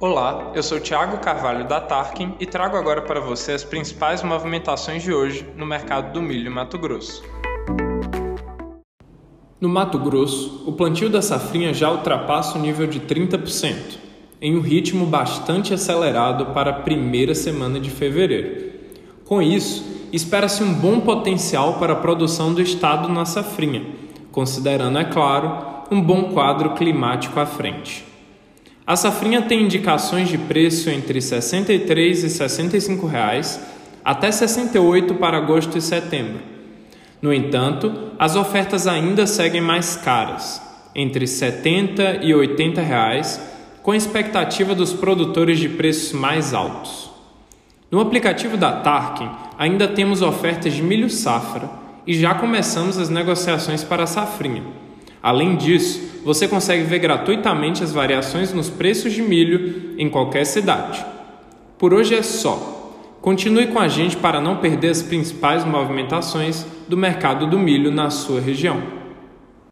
Olá, eu sou Thiago Carvalho da Tarkin e trago agora para você as principais movimentações de hoje no mercado do milho em Mato Grosso. No Mato Grosso, o plantio da safrinha já ultrapassa o nível de 30%, em um ritmo bastante acelerado para a primeira semana de fevereiro. Com isso, espera-se um bom potencial para a produção do estado na safrinha, considerando, é claro, um bom quadro climático à frente. A safrinha tem indicações de preço entre R$ 63 e 65 reais, até 68 para agosto e setembro. No entanto, as ofertas ainda seguem mais caras, entre 70 e 80 reais, com expectativa dos produtores de preços mais altos. No aplicativo da Tarkin, ainda temos ofertas de milho safra e já começamos as negociações para a safrinha. Além disso, você consegue ver gratuitamente as variações nos preços de milho em qualquer cidade. Por hoje é só. Continue com a gente para não perder as principais movimentações do mercado do milho na sua região.